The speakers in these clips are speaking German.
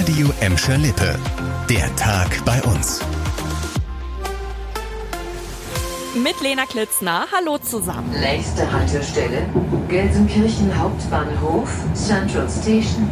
Radio Emscher Lippe. Der Tag bei uns. Mit Lena Klitzner. Hallo zusammen. Nächste Haltestelle: Gelsenkirchen Hauptbahnhof, Central Station.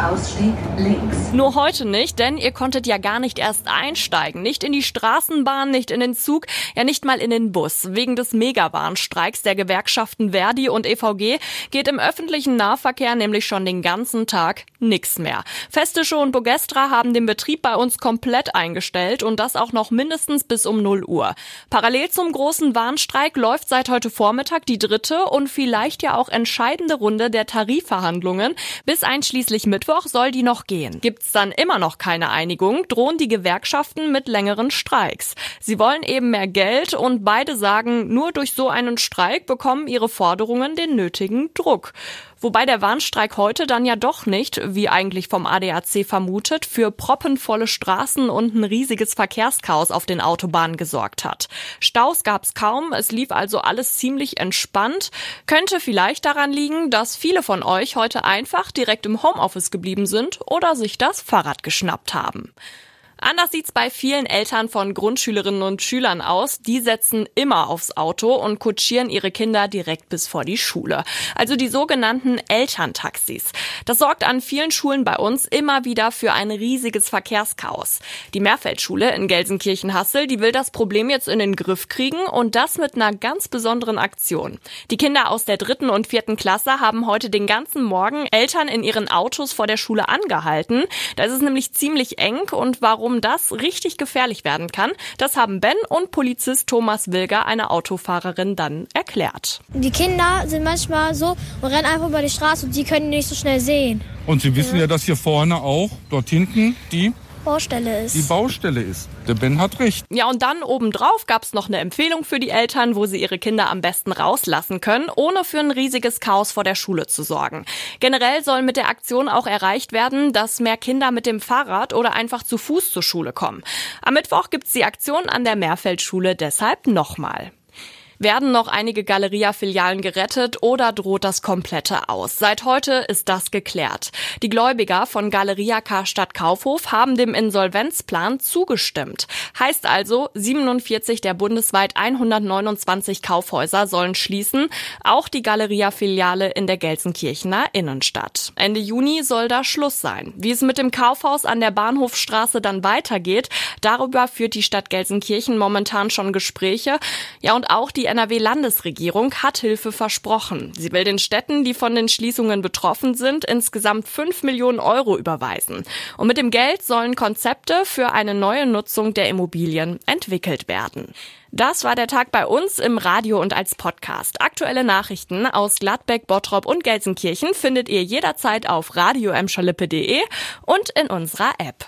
Ausstieg links. Nur heute nicht, denn ihr konntet ja gar nicht erst einsteigen. Nicht in die Straßenbahn, nicht in den Zug, ja nicht mal in den Bus. Wegen des Megabahnstreiks der Gewerkschaften Verdi und EVG geht im öffentlichen Nahverkehr nämlich schon den ganzen Tag nichts mehr. Festische und Bogestra haben den Betrieb bei uns komplett eingestellt und das auch noch mindestens bis um 0 Uhr. Parallel zum großen Warnstreik läuft seit heute Vormittag die dritte und vielleicht ja auch entscheidende Runde der Tarifverhandlungen bis einschließlich Mittwoch Mittwoch soll die noch gehen. Gibt's dann immer noch keine Einigung, drohen die Gewerkschaften mit längeren Streiks. Sie wollen eben mehr Geld und beide sagen, nur durch so einen Streik bekommen ihre Forderungen den nötigen Druck. Wobei der Warnstreik heute dann ja doch nicht, wie eigentlich vom ADAC vermutet, für proppenvolle Straßen und ein riesiges Verkehrschaos auf den Autobahnen gesorgt hat. Staus gab's kaum, es lief also alles ziemlich entspannt. Könnte vielleicht daran liegen, dass viele von euch heute einfach direkt im Homeoffice geblieben sind oder sich das Fahrrad geschnappt haben. Anders sieht's bei vielen Eltern von Grundschülerinnen und Schülern aus. Die setzen immer aufs Auto und kutschieren ihre Kinder direkt bis vor die Schule. Also die sogenannten Elterntaxis. Das sorgt an vielen Schulen bei uns immer wieder für ein riesiges Verkehrschaos. Die Mehrfeldschule in Gelsenkirchen-Hassel, die will das Problem jetzt in den Griff kriegen und das mit einer ganz besonderen Aktion. Die Kinder aus der dritten und vierten Klasse haben heute den ganzen Morgen Eltern in ihren Autos vor der Schule angehalten. Da ist es nämlich ziemlich eng und warum warum das richtig gefährlich werden kann, das haben Ben und Polizist Thomas Wilger einer Autofahrerin dann erklärt. Die Kinder sind manchmal so und rennen einfach über die Straße und die können nicht so schnell sehen. Und Sie wissen ja, ja dass hier vorne auch, dort hinten, die Baustelle ist. Die Baustelle ist. Der Ben hat recht. Ja, und dann obendrauf gab es noch eine Empfehlung für die Eltern, wo sie ihre Kinder am besten rauslassen können, ohne für ein riesiges Chaos vor der Schule zu sorgen. Generell soll mit der Aktion auch erreicht werden, dass mehr Kinder mit dem Fahrrad oder einfach zu Fuß zur Schule kommen. Am Mittwoch gibt's die Aktion an der Mehrfeldschule deshalb nochmal. Werden noch einige Galeria-Filialen gerettet oder droht das komplette aus? Seit heute ist das geklärt. Die Gläubiger von Galeria Karstadt Kaufhof haben dem Insolvenzplan zugestimmt. Heißt also, 47 der bundesweit 129 Kaufhäuser sollen schließen, auch die Galeria-Filiale in der Gelsenkirchener Innenstadt. Ende Juni soll da Schluss sein. Wie es mit dem Kaufhaus an der Bahnhofstraße dann weitergeht, darüber führt die Stadt Gelsenkirchen momentan schon Gespräche. Ja, und auch die NRW-Landesregierung hat Hilfe versprochen. Sie will den Städten, die von den Schließungen betroffen sind, insgesamt 5 Millionen Euro überweisen. Und mit dem Geld sollen Konzepte für eine neue Nutzung der Immobilien entwickelt werden. Das war der Tag bei uns im Radio und als Podcast. Aktuelle Nachrichten aus Gladbeck, Bottrop und Gelsenkirchen findet ihr jederzeit auf radioemschalippe.de und in unserer App.